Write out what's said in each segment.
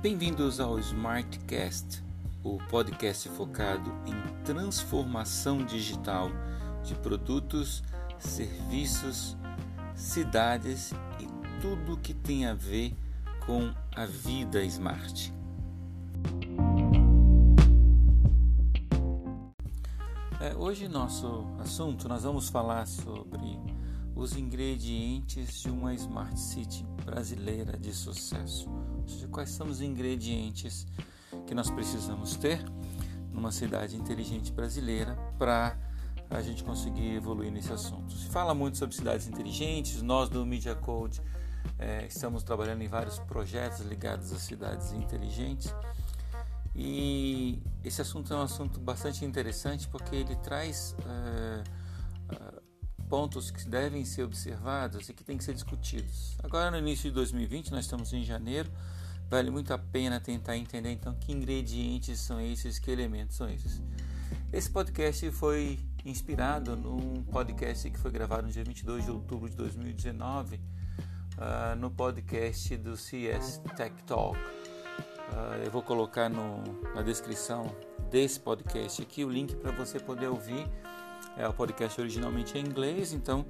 Bem-vindos ao Smartcast, o podcast focado em transformação digital de produtos, serviços, cidades e tudo que tem a ver com a vida smart. É, hoje nosso assunto nós vamos falar sobre os ingredientes de uma Smart City brasileira de sucesso. Ou seja, quais são os ingredientes que nós precisamos ter numa cidade inteligente brasileira para a gente conseguir evoluir nesse assunto. Se fala muito sobre cidades inteligentes, nós do Media Code é, estamos trabalhando em vários projetos ligados a cidades inteligentes e esse assunto é um assunto bastante interessante porque ele traz é, pontos que devem ser observados e que têm que ser discutidos. Agora, no início de 2020, nós estamos em janeiro, vale muito a pena tentar entender então que ingredientes são esses, que elementos são esses. Esse podcast foi inspirado num podcast que foi gravado no dia 22 de outubro de 2019, uh, ah, no podcast do CS Tech Talk. Uh, eu vou colocar no, na descrição desse podcast aqui o link para você poder ouvir é, o podcast originalmente é em inglês, então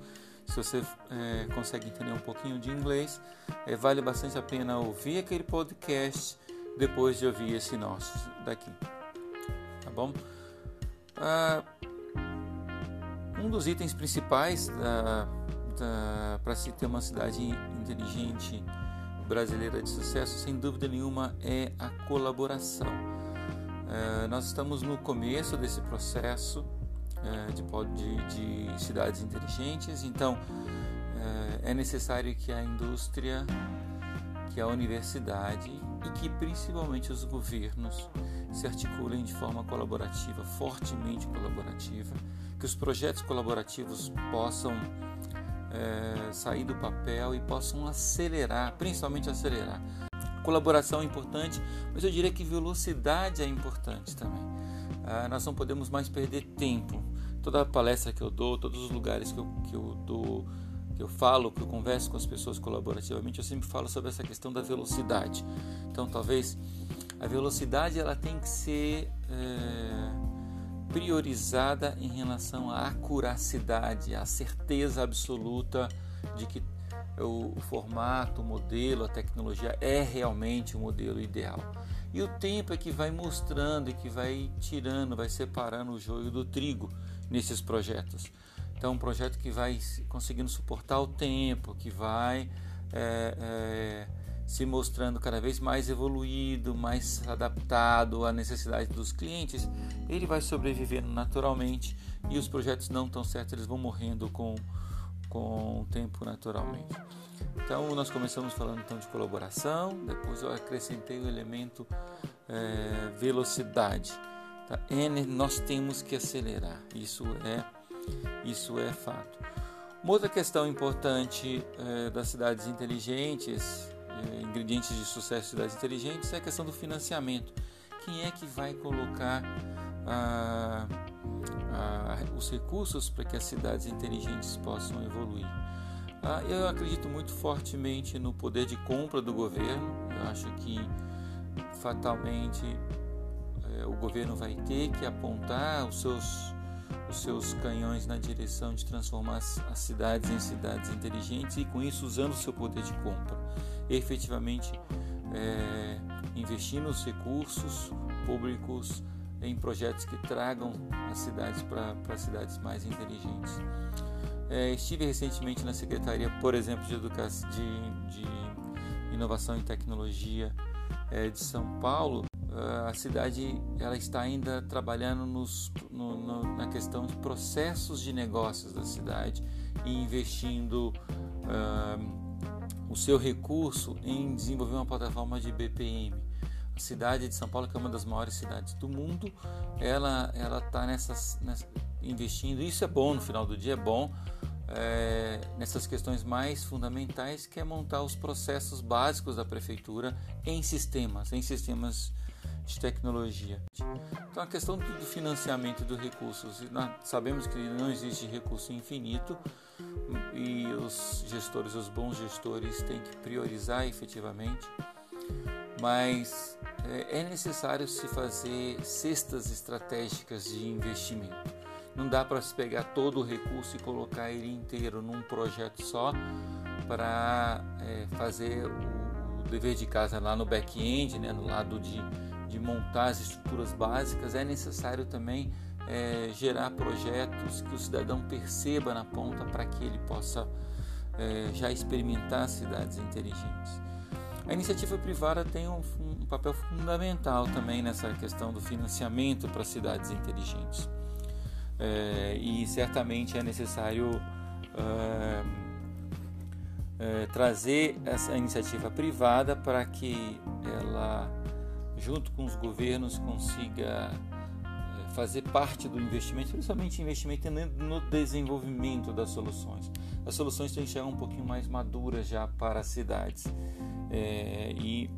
se você é, consegue entender um pouquinho de inglês, é, vale bastante a pena ouvir aquele podcast depois de ouvir esse nosso daqui. Tá bom? Ah, um dos itens principais para se ter uma cidade inteligente brasileira de sucesso, sem dúvida nenhuma, é a colaboração. É, nós estamos no começo desse processo é, de, de, de, cidades inteligentes. Então, é, é necessário que a indústria, que a universidade e que principalmente os governos se articulem de forma colaborativa, fortemente colaborativa, que os projetos colaborativos possam é, sair do papel e possam acelerar, principalmente acelerar. Colaboração é importante, mas eu diria que velocidade é importante também. Ah, nós não podemos mais perder tempo toda palestra que eu dou, todos os lugares que eu, que eu dou, que eu falo, que eu converso com as pessoas colaborativamente, eu sempre falo sobre essa questão da velocidade. Então, talvez a velocidade ela tem que ser é, priorizada em relação à acuracidade, à certeza absoluta de que o formato, o modelo, a tecnologia é realmente o modelo ideal. E o tempo é que vai mostrando e que vai tirando, vai separando o joio do trigo nesses projetos. Então, um projeto que vai conseguindo suportar o tempo, que vai é, é, se mostrando cada vez mais evoluído, mais adaptado à necessidade dos clientes, ele vai sobrevivendo naturalmente e os projetos não tão certos eles vão morrendo com, com o tempo naturalmente. Então, nós começamos falando então de colaboração, depois eu acrescentei o elemento é, velocidade. Tá? N, nós temos que acelerar. Isso é, isso é fato. Uma outra questão importante é, das cidades inteligentes, é, ingredientes de sucesso de cidades inteligentes, é a questão do financiamento. Quem é que vai colocar os recursos para que as cidades inteligentes possam evoluir? Ah, eu acredito muito fortemente no poder de compra do governo. Eu acho que fatalmente é, o governo vai ter que apontar os seus, os seus canhões na direção de transformar as, cidades em cidades inteligentes e com isso usando o seu poder de compra, efetivamente é, investindo os recursos públicos em projetos que tragam as cidades para cidades mais inteligentes. É, estive recentemente na Secretaria, por exemplo, de, Educação, de, de Inovação e Tecnologia é, de São Paulo a cidade ela está ainda trabalhando nos, no, no, na questão de processos de negócios da cidade e investindo uh, o seu recurso em desenvolver uma plataforma de BPM. Cidade de São Paulo, que é uma das maiores cidades do mundo, ela ela está nessas, nessa, investindo. Isso é bom no final do dia, é bom é, nessas questões mais fundamentais, que é montar os processos básicos da prefeitura em sistemas, em sistemas de tecnologia. Então a questão do financiamento dos recursos, sabemos que não existe recurso infinito e os gestores, os bons gestores têm que priorizar efetivamente, mas é, é necessário se fazer cestas estratégicas de investimento. Não dá para se pegar todo o recurso e colocar ele inteiro num projeto só para é, fazer o, dever de casa lá no back-end, né, no lado de, de montar as estruturas básicas. É necessário também é, gerar projetos que o cidadão perceba na ponta para que ele possa é, já experimentar cidades inteligentes. A iniciativa privada tem um, um, papel fundamental também nessa questão do financiamento para cidades inteligentes. É, e certamente é necessário é, é, trazer essa iniciativa privada para que ela, junto com os governos, consiga fazer parte do investimento, principalmente investimento no desenvolvimento das soluções. As soluções têm que chegar um pouquinho mais maduras já para as cidades. É, e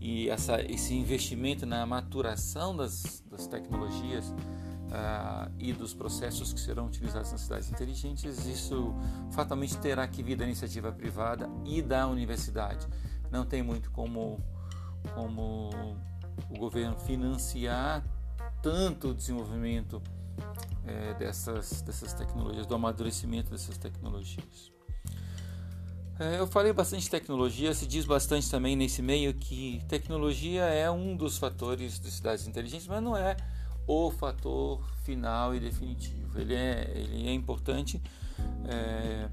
e essa, esse investimento na maturação das, das tecnologias uh, e dos processos que serão utilizados nas cidades inteligentes, isso fatalmente terá que vir da iniciativa privada e da universidade. Não tem muito como, como o governo financiar tanto o desenvolvimento é, dessas, dessas tecnologias, do amadurecimento dessas tecnologias. É, eu falei bastante de tecnologia, se diz bastante também nesse meio que tecnologia é um dos fatores de cidades inteligentes, mas não é o fator final e definitivo. Ele é, ele é importante, é,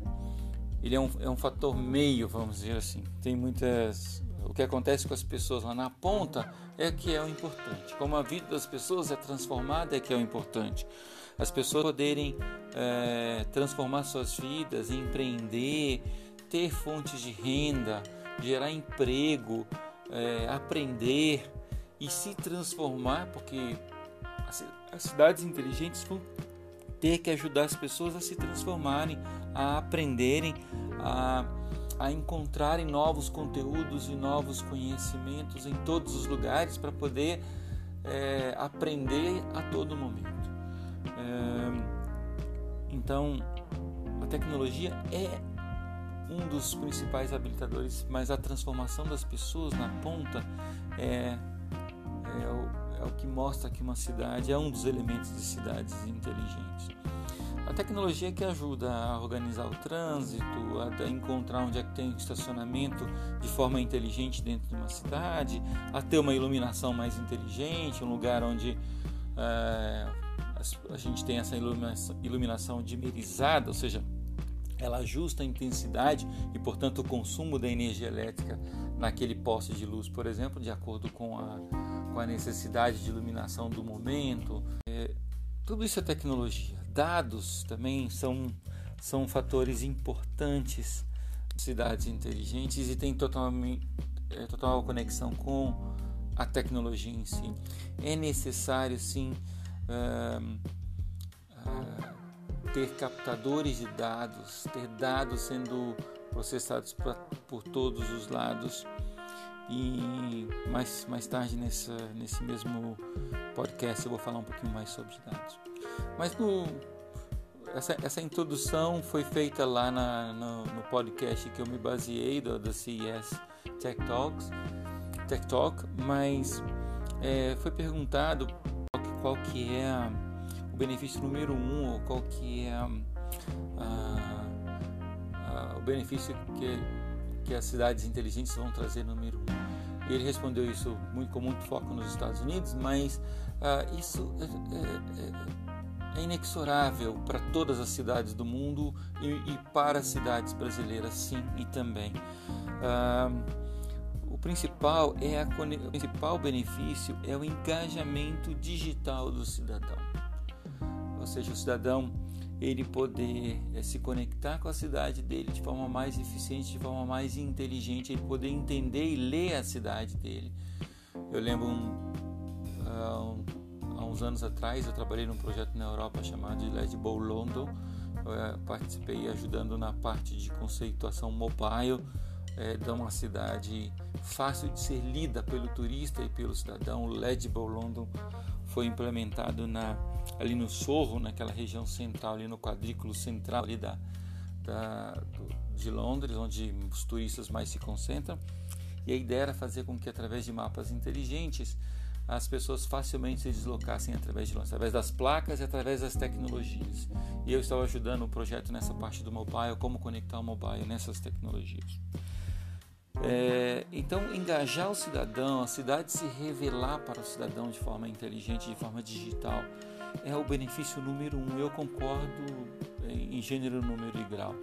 ele é um, é um fator meio, vamos dizer assim. Tem muitas o que acontece com as pessoas lá na ponta é que é o importante. Como a vida das pessoas é transformada é que é o importante. As pessoas poderem é, transformar suas vidas, empreender, ter fontes de renda, gerar emprego, é, aprender e se transformar, porque as cidades inteligentes vão ter que ajudar as pessoas a se transformarem, a aprenderem, a a encontrarem novos conteúdos e novos conhecimentos em todos os lugares para poder é, aprender a todo momento. É, então, a tecnologia é um dos principais habilitadores, mas a transformação das pessoas na ponta é, é, o, é o que mostra que uma cidade é um dos elementos de cidades inteligentes. A tecnologia que ajuda a organizar o trânsito, a encontrar onde é que tem estacionamento de forma inteligente dentro de uma cidade, a ter uma iluminação mais inteligente, um lugar onde é, a gente tem essa iluminação, iluminação dimerizada, ou seja, ela ajusta a intensidade e, portanto, o consumo da energia elétrica naquele poste de luz, por exemplo, de acordo com a, com a necessidade de iluminação do momento. É, tudo isso é tecnologia. Dados também são, são fatores importantes cidades inteligentes e tem total, é, total conexão com a tecnologia em si. É necessário sim uh, uh, ter captadores de dados, ter dados sendo processados pra, por todos os lados. E mais, mais tarde nessa, nesse mesmo podcast eu vou falar um pouquinho mais sobre dados. Mas no, essa, essa introdução foi feita lá na, no, no, podcast que eu me baseei do, do CES Tech Talks, Tech Talk, mas é, foi perguntado qual que, qual que é o benefício número um ou qual que é a, a, o benefício que, que as cidades inteligentes vão trazer número um. Ele respondeu isso muito, com muito foco nos Estados Unidos, mas uh, isso é, é, é é inexorável para todas as cidades do mundo e, e para as cidades brasileiras, sim, e também. Ah, o principal é a, o principal benefício é o engajamento digital do cidadão, ou seja, o cidadão ele poder é, se conectar com a cidade dele de forma mais eficiente, de forma mais inteligente, ele poder entender e ler a cidade dele. Eu lembro um, uh, um uns anos atrás eu trabalhei num projeto na Europa chamado Legible London. Eu participei ajudando na parte de conceituação mobile é, uma cidade fácil de ser lida pelo turista e pelo cidadão. O Legible London foi implementado na, ali no Sorro, naquela região central, ali no quadrículo central ali da, da do, de Londres, onde os turistas mais se concentram. E a ideia era fazer com que, através de mapas inteligentes, as pessoas facilmente se deslocassem através de através das placas e através das tecnologias. E eu estava ajudando o projeto nessa parte do mobile, como conectar o mobile nessas tecnologias. É, então, engajar o cidadão, a cidade se revelar para o cidadão de forma inteligente, de forma digital, é o benefício número um. Eu concordo em gênero, número e grau.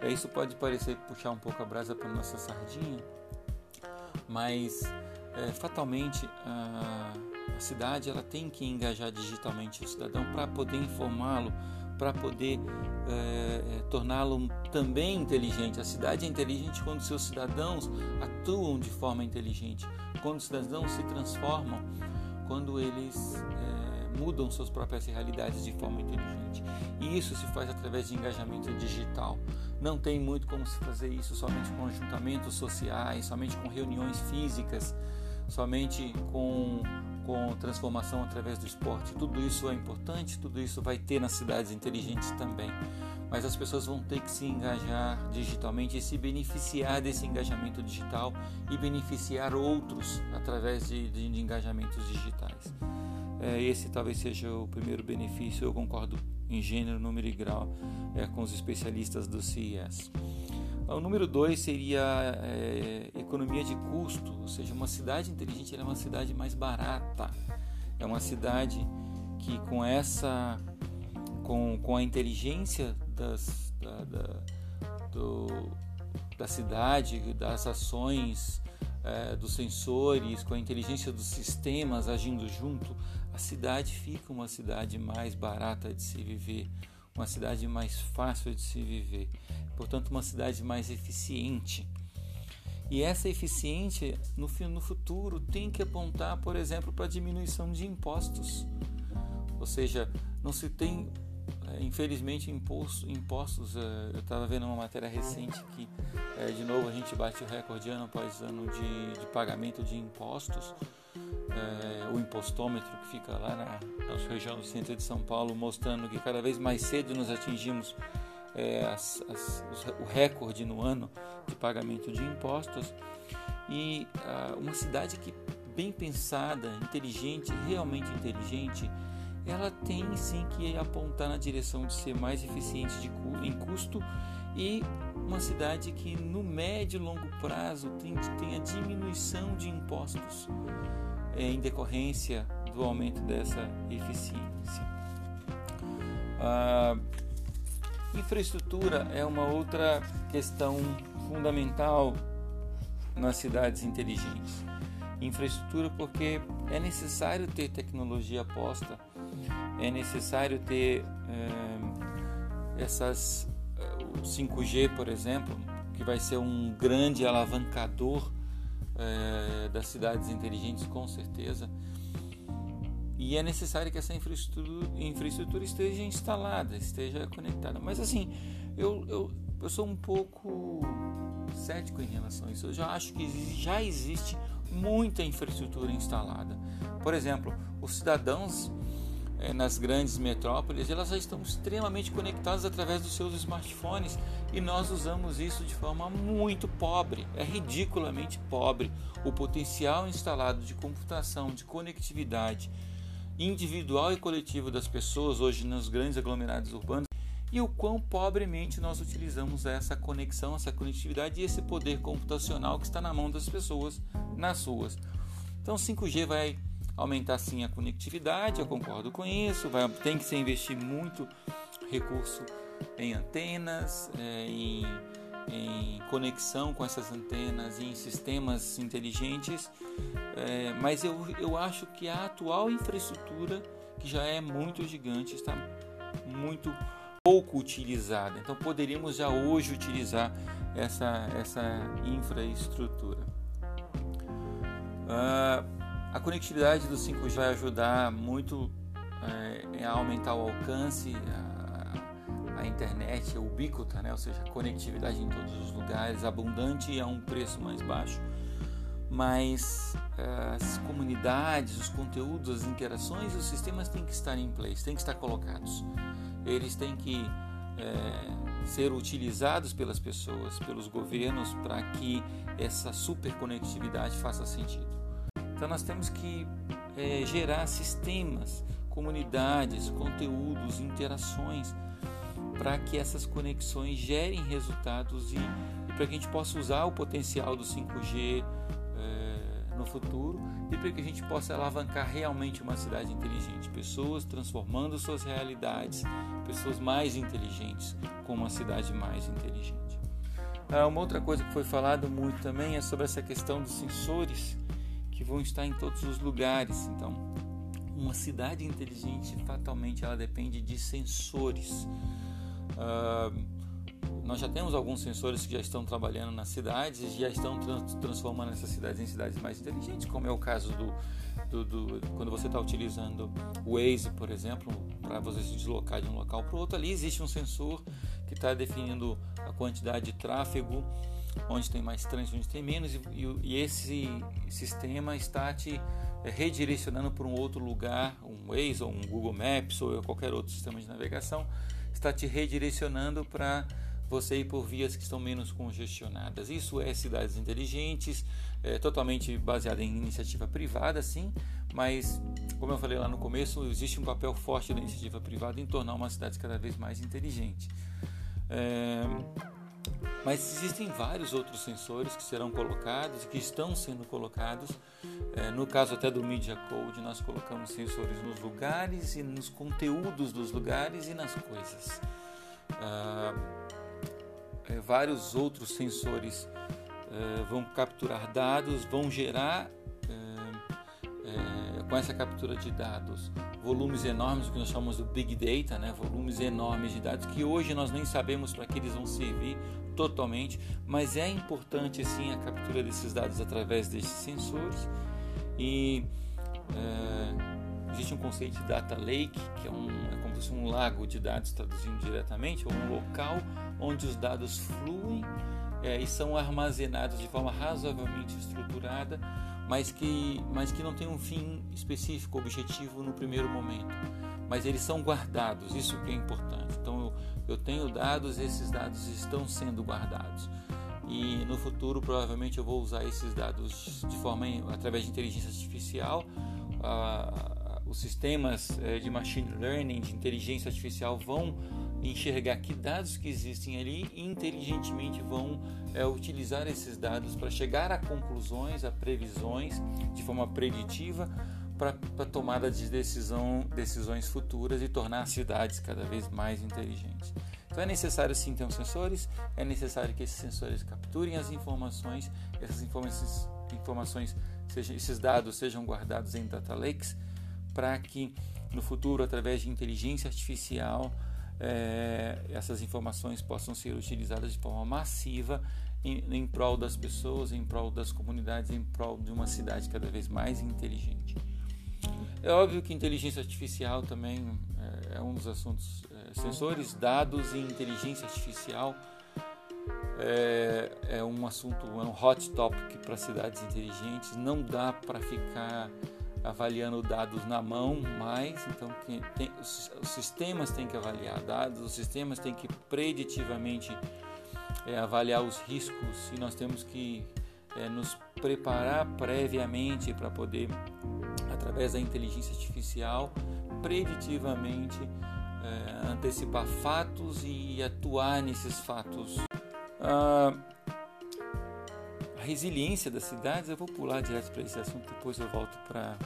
É, isso pode parecer puxar um pouco a brasa para nossa sardinha, mas é, fatalmente a, a, cidade ela tem que engajar digitalmente o cidadão para poder informá-lo, para poder é, torná-lo também inteligente. A cidade é inteligente quando seus cidadãos atuam de forma inteligente, quando os cidadãos se transformam, quando eles é, mudam suas próprias realidades de forma inteligente. E isso se faz através de engajamento digital. Não tem muito como se fazer isso somente com ajuntamentos sociais, somente com reuniões físicas somente com, com transformação através do esporte. Tudo isso é importante, tudo isso vai ter nas cidades inteligentes também. Mas as pessoas vão ter que se engajar digitalmente e se beneficiar desse engajamento digital e beneficiar outros através de, de, de engajamentos digitais. É, esse talvez seja o primeiro benefício, eu concordo em gênero, número e grau é, com os especialistas do CES. O número dois seria é, economia de custo, ou seja, uma cidade inteligente é uma cidade mais barata. É uma cidade que com essa, com, com a inteligência das, da, da, do, da cidade, das ações, é, dos sensores, com a inteligência dos sistemas agindo junto, a cidade fica uma cidade mais barata de se viver, uma cidade mais fácil de se viver portanto, uma cidade mais eficiente. E essa eficiência, no, futuro, tem que apontar, por exemplo, para a diminuição de impostos. Ou seja, não se tem, é, infelizmente, imposto, impostos. É, eu estava vendo uma matéria recente que, é, de novo, a gente bate o recorde ano após ano de, de pagamento de impostos. É, o impostômetro que fica lá na nossa região do centro de São Paulo, mostrando que cada vez mais cedo nós atingimos é, as, as, o recorde no ano de pagamento de impostos. E ah, uma cidade que bem pensada, inteligente, realmente inteligente, ela tem sim que apontar na direção de ser mais eficiente de, em custo e uma cidade que no médio e longo prazo tem, tem a diminuição de impostos em decorrência do aumento dessa eficiência. Ah, Infraestrutura é uma outra questão fundamental nas cidades inteligentes. Infraestrutura porque é necessário ter tecnologia posta, é necessário ter é, essas o 5G, por exemplo, que vai ser um grande alavancador é, das cidades inteligentes, com certeza. E é necessário que essa infraestrutura, infraestrutura esteja instalada, esteja conectada. Mas assim, eu, eu, eu sou um pouco cético em relação a isso. Eu já acho que já existe muita infraestrutura instalada. Por exemplo, os cidadãos é, nas grandes metrópoles, elas já estão extremamente conectadas através dos seus smartphones e nós usamos isso de forma muito pobre, é ridiculamente pobre. O potencial instalado de computação, de conectividade, individual e coletivo das pessoas hoje nos grandes aglomerados urbanos e o quão pobremente nós utilizamos essa conexão, essa conectividade e esse poder computacional que está na mão das pessoas nas ruas. Então 5G vai aumentar sim a conectividade, eu concordo com isso, vai, tem que se investir muito recurso em antenas, é, em em conexão com essas antenas em sistemas inteligentes, é, mas eu, eu acho que a atual infraestrutura, que já é muito gigante, está muito pouco utilizada. Então poderíamos já hoje utilizar essa, essa infraestrutura. Uh, a conectividade do 5G vai ajudar muito é, a aumentar o alcance, a internet é ubíquota, né? ou seja, conectividade em todos os lugares, abundante e a um preço mais baixo. Mas eh, as comunidades, os conteúdos, as interações, os sistemas têm que estar em place, têm que estar colocados. Eles têm que é, ser utilizados pelas pessoas, pelos governos, para que essa superconectividade faça sentido. Então nós temos que é, gerar sistemas, comunidades, conteúdos, interações para que essas conexões gerem resultados e, e para que a gente possa usar o potencial do 5G é, no futuro e para que a gente possa alavancar realmente uma cidade inteligente, pessoas transformando suas realidades, pessoas mais inteligentes com uma cidade mais inteligente. Ah, uma outra coisa que foi falado muito também é sobre essa questão dos sensores que vão estar em todos os lugares. Então, uma cidade inteligente fatalmente ela depende de sensores. Uh, nós já temos alguns sensores que já estão trabalhando nas cidades e já estão trans transformando essas cidades em cidades mais inteligentes, como é o caso do, do, do quando você está utilizando o Waze, por exemplo, para você se deslocar de um local para outro. Ali existe um sensor que está definindo a quantidade de tráfego, onde tem mais trânsito, onde tem menos, e, e esse sistema está te é, redirecionando para um outro lugar, um Waze ou um Google Maps ou qualquer outro sistema de navegação, está te redirecionando para você ir por vias que estão menos congestionadas. Isso é cidades inteligentes, é totalmente baseada em iniciativa privada, sim, mas como eu falei lá no começo, existe um papel forte da iniciativa privada em tornar uma cidade cada vez mais inteligente. É, mas existem vários outros sensores que serão colocados e que estão sendo colocados. É, no caso até do Media Code, nós colocamos sensores nos lugares e nos conteúdos dos lugares e nas coisas. Ah, é, vários outros sensores é, vão capturar dados, vão gerar com essa captura de dados volumes enormes, o que nós chamamos do Big Data, né? volumes enormes de dados que hoje nós nem sabemos para que eles vão servir totalmente, mas é importante sim a captura desses dados através desses sensores e é, existe um conceito de data lake que é, um, é como se fosse um lago de dados traduzindo diretamente ou um local onde os dados fluem é, e são armazenados de forma razoavelmente estruturada mas que, mas que não tem um fim específico, objetivo no primeiro momento. Mas eles são guardados, isso que é importante. Então eu, eu tenho dados, esses dados estão sendo guardados. E no futuro provavelmente eu vou usar esses dados de forma através de inteligência artificial. Ah, os sistemas eh, de machine learning, de inteligência artificial vão enxergar que dados que existem ali e inteligentemente vão é, utilizar esses dados para chegar a conclusões, a previsões de forma preditiva para tomada de decisão, decisões futuras e tornar as cidades cada vez mais inteligentes. Então é necessário sim ter os sensores, é necessário que esses sensores capturem as informações, essas informações, informações sejam, esses dados sejam guardados em data lakes para que no futuro, através de inteligência artificial, é, essas informações possam ser utilizadas de forma massiva em, em prol das pessoas, em prol das comunidades, em prol de uma cidade cada vez mais inteligente. É óbvio que inteligência artificial também é, é um dos assuntos. É, sensores, dados e inteligência artificial é, é um assunto, é um hot topic para cidades inteligentes. Não dá para ficar avaliando dados na mão mais, então tem, os, os, sistemas têm que avaliar dados, os sistemas têm que preditivamente é, avaliar os riscos e nós temos que é, nos preparar previamente para poder, através da inteligência artificial, preditivamente é, antecipar fatos e atuar nesses fatos. Ah, resiliência das cidades, eu vou pular direto para esse assunto, depois eu volto para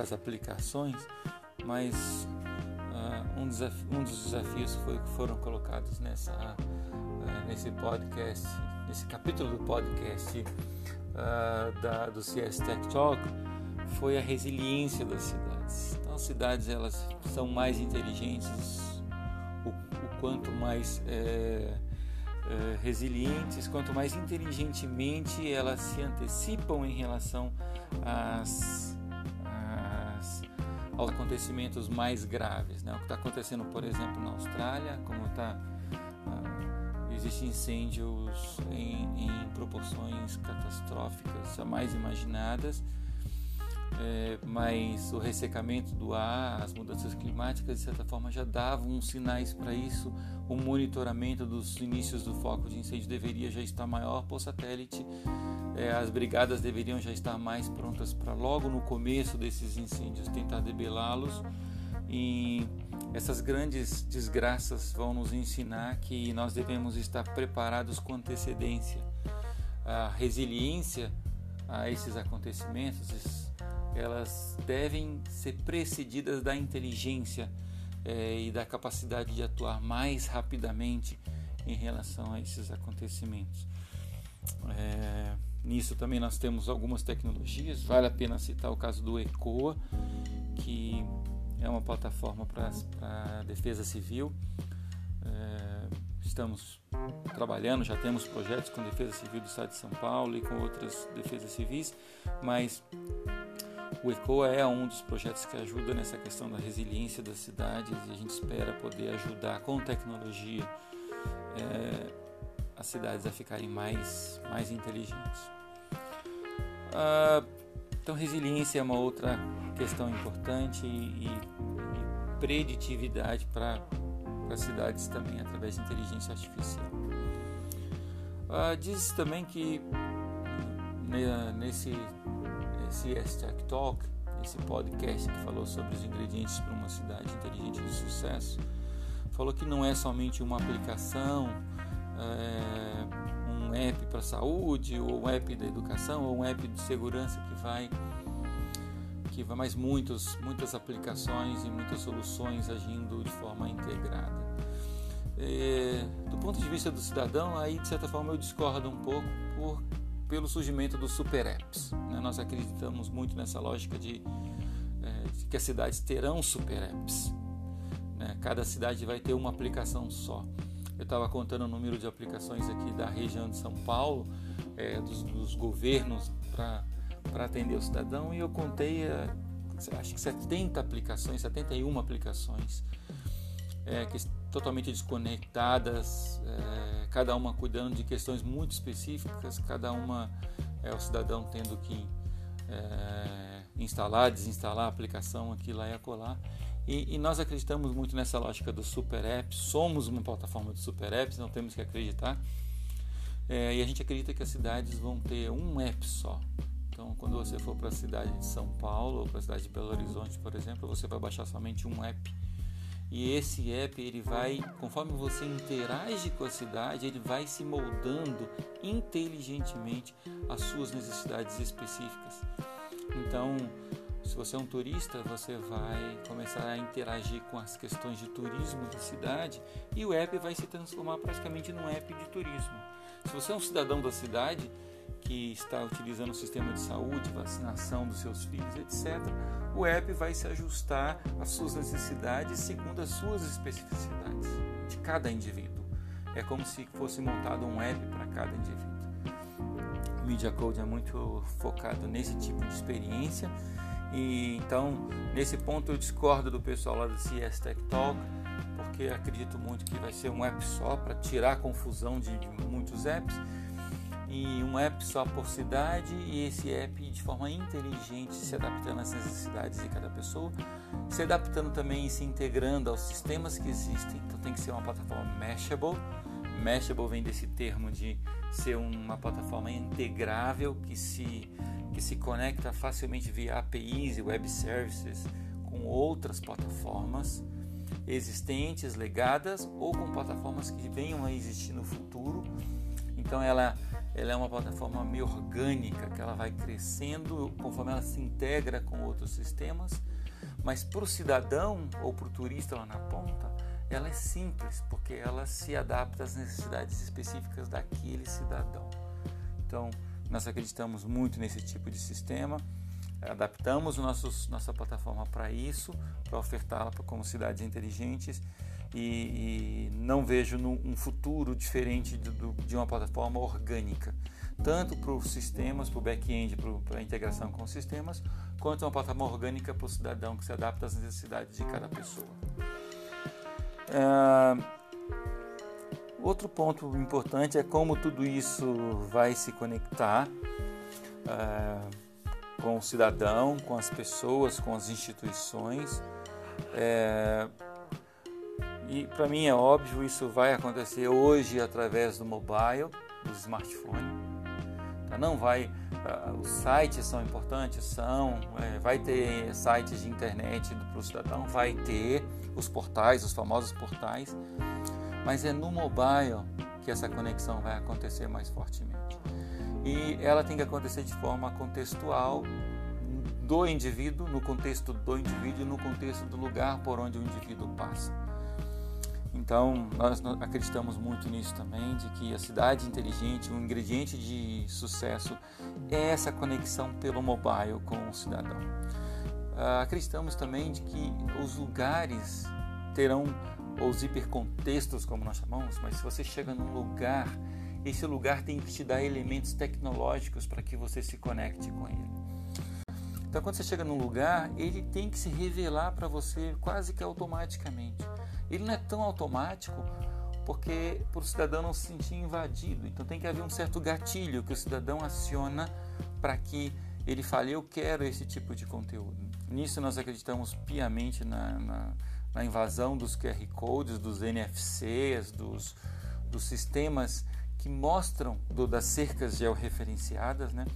as aplicações, mas uh, um, um, dos desafios foi, que foram colocados nessa, uh, nesse podcast, nesse capítulo do podcast uh, da, do CS Tech Talk, foi a resiliência das cidades. Então, as cidades elas são mais inteligentes, o, o quanto mais é, eh, resilientes, quanto mais inteligentemente elas se antecipam em relação às, às aos acontecimentos mais graves. Né? O que está acontecendo, por exemplo, na Austrália, como está. Uh, Existem incêndios em, em proporções catastróficas jamais imaginadas é, mas o ressecamento do ar, as mudanças climáticas, de certa forma, já davam sinais para isso. O monitoramento dos inícios do foco de incêndio deveria já estar maior por satélite. É, as brigadas deveriam já estar mais prontas para logo no começo desses incêndios tentar debelá-los. E essas grandes desgraças vão nos ensinar que nós devemos estar preparados com antecedência. A resiliência a esses acontecimentos, elas devem ser precedidas da inteligência é, e da capacidade de atuar mais rapidamente em relação a esses acontecimentos. É, nisso também nós temos algumas tecnologias, vale a pena citar o caso do ECOA, que é uma plataforma para a defesa civil. É, estamos trabalhando, já temos projetos com Defesa Civil do Estado de São Paulo e com outras defesas civis, mas o ECOA é um dos projetos que ajuda nessa questão da resiliência das cidades e a gente espera poder ajudar com tecnologia é, as cidades a ficarem mais, mais inteligentes. Ah, então, resiliência é uma outra questão importante e, e preditividade para as cidades também através de inteligência artificial. Ah, diz também que né, nesse esse Tech Talk, esse podcast que falou sobre os ingredientes para uma cidade inteligente de sucesso, falou que não é somente uma aplicação, é, um app para saúde, ou um app da educação, ou um app de segurança que vai que vai mais muitos, muitas aplicações e muitas soluções agindo de forma integrada. É, do ponto de vista do cidadão, aí de certa forma eu discordo um pouco pelo surgimento dos super apps. Né? Nós acreditamos muito nessa lógica de, é, de, que as cidades terão super apps. Né? Cada cidade vai ter uma aplicação só. Eu estava contando o número de aplicações aqui da região de São Paulo, é, dos, dos, governos para atender o cidadão, e eu contei, é, acho que 70 aplicações, 71 aplicações é, que totalmente desconectadas, é, cada uma cuidando de questões muito específicas, cada uma é o cidadão tendo que é, instalar, desinstalar a aplicação aqui, lá e acolá. E, e, nós acreditamos muito nessa lógica do super apps, somos uma plataforma de super apps, não temos que acreditar. É, e a gente acredita que as cidades vão ter um app só. Então, quando você for para a cidade de São Paulo ou para a cidade de Belo Horizonte, por exemplo, você vai baixar somente um app e esse app ele vai, conforme você interage com a cidade, ele vai se moldando inteligentemente às suas necessidades específicas. Então, se você é um turista, você vai começar a interagir com as questões de turismo da cidade e o app vai se transformar praticamente num app de turismo. Se você é um cidadão da cidade, que está utilizando o sistema de saúde, vacinação dos seus filhos, etc., o app vai se ajustar às suas necessidades segundo as suas especificidades de cada indivíduo. É como se fosse montado um app para cada indivíduo. O Media Code é muito focado nesse tipo de experiência e então nesse ponto eu discordo do pessoal lá do CS Tech Talk porque acredito muito que vai ser um app só para tirar a confusão de, muitos apps e um app só por cidade e esse app de forma inteligente se adaptando às necessidades de cada pessoa, se adaptando também e se integrando aos sistemas que existem. Então tem que ser uma plataforma mashable. Mashable vem desse termo de ser uma plataforma integrável que se que se conecta facilmente via APIs e web services com outras plataformas existentes, legadas ou com plataformas que venham a existir no futuro. Então ela ela é uma plataforma meio orgânica, que ela vai crescendo conforme ela se integra com outros sistemas, mas para o cidadão ou para o turista lá na ponta, ela é simples, porque ela se adapta às necessidades específicas daquele cidadão. Então, nós acreditamos muito nesse tipo de sistema, adaptamos nossos, nossa plataforma para isso, para ofertá-la como cidades inteligentes e, e não vejo um futuro diferente do, de uma plataforma orgânica, tanto para os sistemas, para o back-end, para a integração com os sistemas, quanto uma plataforma orgânica para o cidadão que se adapta às necessidades de cada pessoa. Uh, outro ponto importante é como tudo isso vai se conectar. Uh, com o cidadão, com as pessoas, com as instituições. É, e para mim é óbvio, isso vai acontecer hoje através do mobile, do smartphone. Tá? Não vai, uh, os sites são importantes, são, é, vai ter sites de internet para o cidadão, vai ter os portais, os famosos portais, mas é no mobile que essa conexão vai acontecer mais fortemente. E ela tem que acontecer de forma contextual do indivíduo, no contexto do indivíduo no contexto do lugar por onde o indivíduo passa. Então, nós acreditamos muito nisso também, de que a cidade inteligente, um ingrediente de sucesso é essa conexão pelo mobile com o cidadão. Uh, acreditamos também de que os lugares terão os hipercontextos, como nós chamamos, mas se você chega num lugar, esse lugar tem que te dar elementos tecnológicos para que você se conecte com ele. Então, quando você chega num lugar, ele tem que se revelar para você quase que automaticamente. Ele não é tão automático porque para o cidadão não se sentir invadido. Então, tem que haver um certo gatilho que o cidadão aciona para que ele fale: Eu quero esse tipo de conteúdo. Nisso, nós acreditamos piamente na, na na invasão dos QR Codes, dos NFCs, dos, dos sistemas que mostram do, das cercas georreferenciadas, né?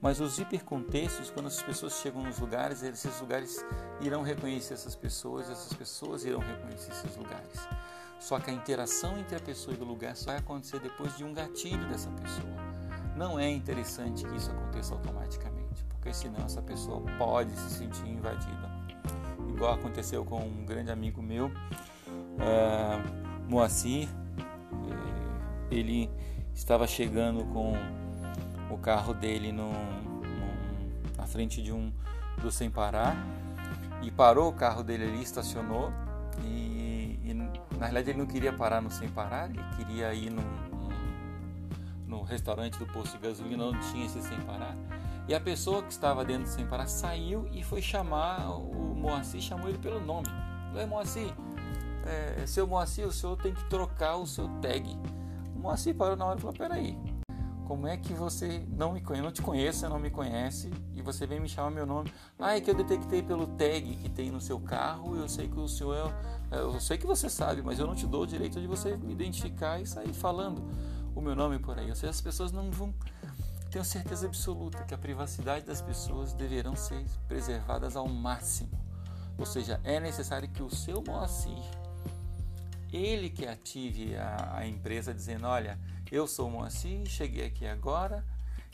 Mas os hipercontextos, quando as pessoas chegam nos lugares, esses lugares irão reconhecer essas pessoas, essas pessoas irão reconhecer esses lugares. Só que a interação entre a pessoa e o lugar só vai acontecer depois de um gatilho dessa pessoa. Não é interessante que isso aconteça automaticamente, porque senão essa pessoa pode se sentir invadida igual aconteceu com um grande amigo meu, é, Moacir. É, ele estava chegando com o carro dele no, no, na frente de um do sem parar e parou o carro dele ali, estacionou e, e, na realidade ele não queria parar no sem parar, ele queria ir no, no, no restaurante do posto de gasolina onde tinha esse sem parar. E a pessoa que estava dentro do sem parar saiu e foi chamar o Moacir, chamou ele pelo nome. Falei, Moacir, é, seu Moacir, o senhor tem que trocar o seu tag. O Moacir parou na hora e falou, peraí, como é que você não me conhece, não te conheço, você não me conhece e você vem me chamar meu nome? Ah, é que eu detectei pelo tag que tem no seu carro, eu sei que o senhor é, eu sei que você sabe, mas eu não te dou o direito de você me identificar e sair falando o meu nome por aí. Ou seja, as pessoas não vão tenho certeza absoluta que a privacidade das pessoas deverão ser preservadas ao máximo. Ou seja, é necessário que o seu Moacir, ele que ative a, a empresa dizendo, olha, eu sou o Moacir, cheguei aqui agora,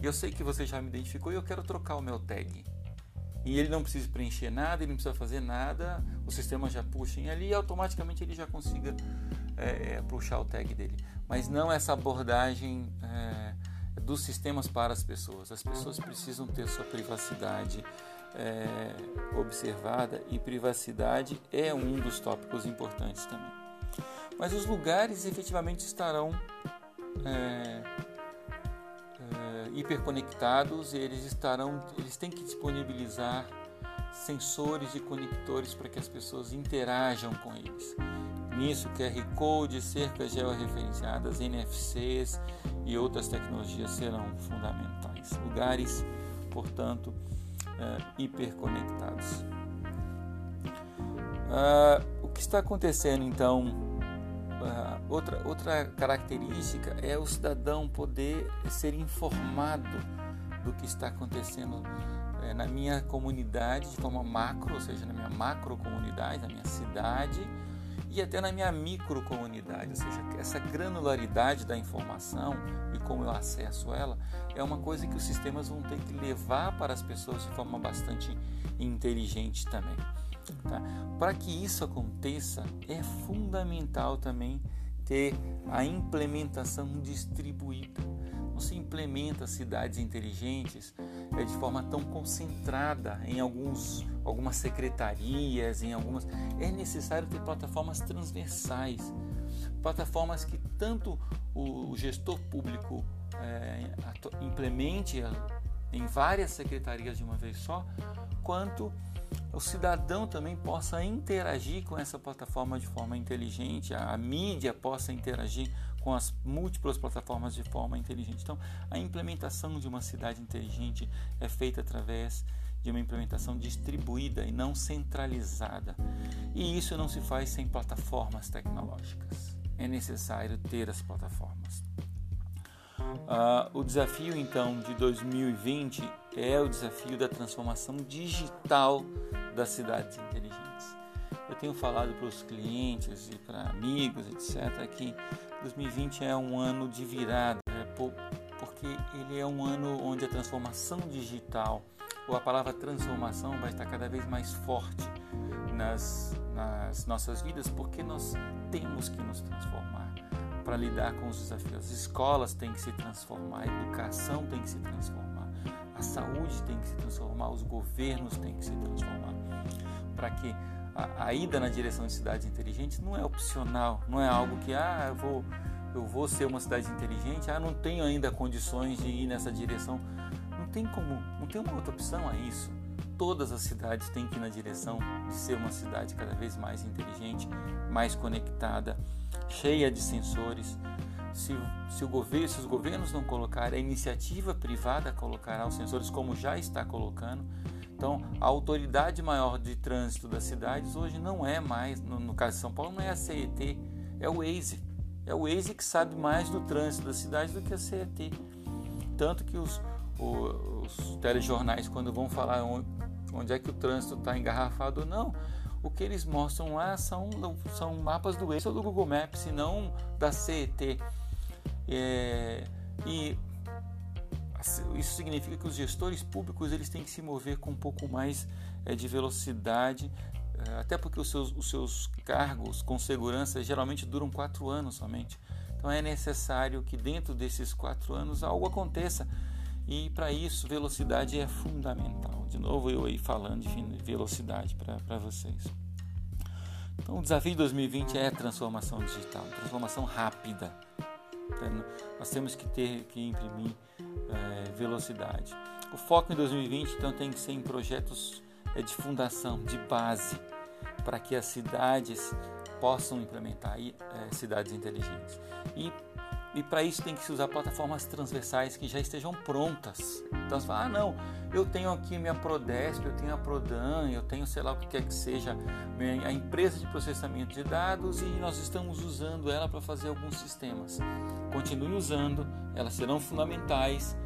eu sei que você já me identificou e eu quero trocar o meu tag. E ele não precisa preencher nada, ele não precisa fazer nada, o sistema já puxa em ali e automaticamente ele já consiga é, puxar o tag dele. Mas não essa abordagem é, dos sistemas para as pessoas. As pessoas precisam ter sua privacidade é, observada e privacidade é um dos tópicos importantes também. Mas os lugares efetivamente estarão é, é, hiperconectados eles estarão, eles têm que disponibilizar sensores e conectores para que as pessoas interajam com eles. Nisso, QR Code, cercas georreferenciadas, NFCs e outras tecnologias serão fundamentais. Lugares, portanto, é, hiperconectados. Ah, o que está acontecendo então? Ah, outra, outra característica é o cidadão poder ser informado do que está acontecendo é, na minha comunidade de forma macro, ou seja, na minha macro comunidade, na minha cidade e até na minha microcomunidade, ou seja, essa granularidade da informação e como eu acesso ela é uma coisa que os sistemas vão ter que levar para as pessoas de forma bastante inteligente também. Tá? Para que isso aconteça, é fundamental também ter a implementação distribuída. Não se implementa cidades inteligentes é, de forma tão concentrada em alguns, algumas secretarias, em algumas. É necessário ter plataformas transversais, plataformas que tanto o gestor público é, implemente em várias secretarias de uma vez só, quanto o cidadão também possa interagir com essa plataforma de forma inteligente, a, a mídia possa interagir com as múltiplas plataformas de forma inteligente. Então, a implementação de uma cidade inteligente é feita através de uma implementação distribuída e não centralizada. E isso não se faz sem plataformas tecnológicas. É necessário ter as plataformas. Uh, o desafio então de 2020 é o desafio da transformação digital das cidades inteligentes. Eu tenho falado para os clientes e para amigos, etc., que 2020 é um ano de virada, né? porque ele é um ano onde a transformação digital a palavra transformação vai estar cada vez mais forte nas, nas nossas vidas, porque nós temos que nos transformar para lidar com os desafios. As escolas têm que se transformar, a educação tem que se transformar, saúde tem que se transformar, os governos têm que se transformar, para que a, a ida na direção de cidades inteligentes não é opcional, não é algo que ah eu vou eu vou ser uma cidade inteligente, ah não tenho ainda condições de ir nessa direção tem como, não tem uma outra opção a isso. Todas as cidades têm que ir na direção de ser uma cidade cada vez mais inteligente, mais conectada, cheia de sensores. Se, se, o governo, se os governos não colocarem, a iniciativa privada colocará os sensores como já está colocando. Então, a autoridade maior de trânsito das cidades hoje não é mais, no, no caso de São Paulo, não é a CET, é o Waze. É o Waze que sabe mais do trânsito da cidade do que a CET. Tanto que os, os telejornais, quando vão falar onde é que o trânsito está engarrafado ou não, o que eles mostram lá são, são mapas do Waze ou do Google Maps, e não da CET. É, e isso significa que os gestores públicos eles têm que se mover com um pouco mais é, de velocidade, é, até porque os seus, os seus cargos com segurança geralmente duram quatro anos somente. Então é necessário que dentro desses quatro anos algo aconteça e para isso, velocidade é fundamental. De novo, eu aí falando de velocidade para vocês. Então, o desafio de 2020 é transformação digital, transformação rápida. Então, nós temos que ter que imprimir é, velocidade. O foco em 2020 então tem que ser em projetos é, de fundação, de base, para que as cidades possam implementar é, cidades inteligentes. E e para isso tem que se usar plataformas transversais que já estejam prontas. Então você fala, ah não, eu tenho aqui minha Prodesp, eu tenho a Prodan, eu tenho sei lá o que quer que seja, a empresa de processamento de dados e nós estamos usando ela para fazer alguns sistemas. Continue usando, elas serão fundamentais,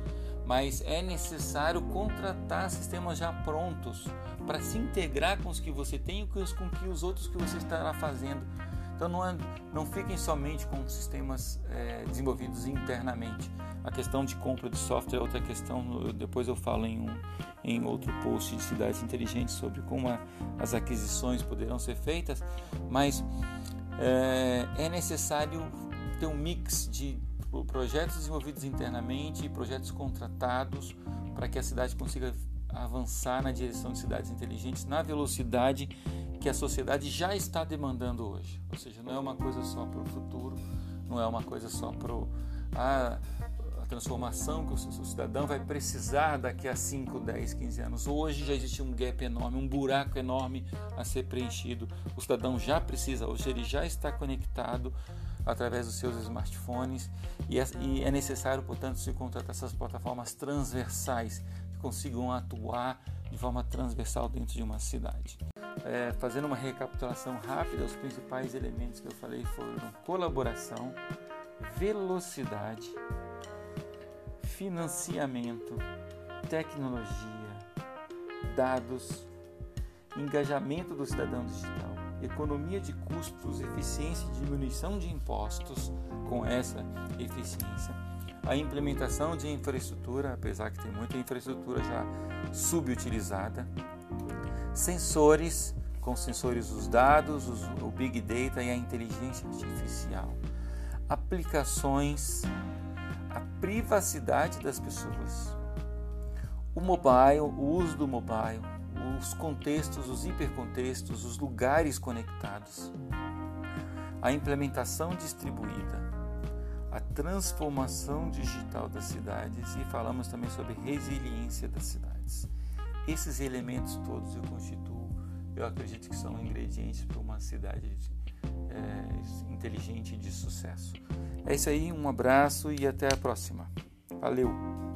mas é necessário contratar sistemas já prontos para se integrar com os que você tem e com os, os outros que você estará fazendo então não, é, não fiquem somente com sistemas é, desenvolvidos internamente. A questão de compra de software é outra questão, depois eu falo em, um, em outro post de cidades inteligentes sobre como a, as aquisições poderão ser feitas, mas é, é necessário ter um mix de projetos desenvolvidos internamente e projetos contratados para que a cidade consiga avançar na direção de cidades inteligentes na velocidade que a sociedade já está demandando hoje. Ou seja, não é uma coisa só para o futuro, não é uma coisa só para a, a transformação que o cidadão vai precisar daqui a 5, 10, 15 anos. Hoje já existe um gap enorme, um buraco enorme a ser preenchido. O cidadão já precisa, hoje ele já está conectado através dos seus smartphones e é, e é necessário, portanto, se contratar essas plataformas transversais que consigam atuar de forma transversal dentro de uma cidade é, fazendo uma recapitulação rápida, os principais elementos que eu falei foram colaboração, velocidade, financiamento, tecnologia, dados, engajamento do cidadão digital, economia de custos, eficiência e diminuição de impostos com essa eficiência, a implementação de infraestrutura, apesar que tem muita infraestrutura já subutilizada, sensores, com sensores os dados, os, o Big Data e a inteligência artificial, aplicações, a privacidade das pessoas, o mobile, o uso do mobile, os contextos, os hipercontextos, os lugares conectados, a implementação distribuída, a transformação digital das cidades. E falamos também sobre resiliência das cidades. Esses elementos todos eu constituo, eu acredito que são ingredientes para uma cidade é, inteligente de sucesso. É isso aí, um abraço e até a próxima. Valeu!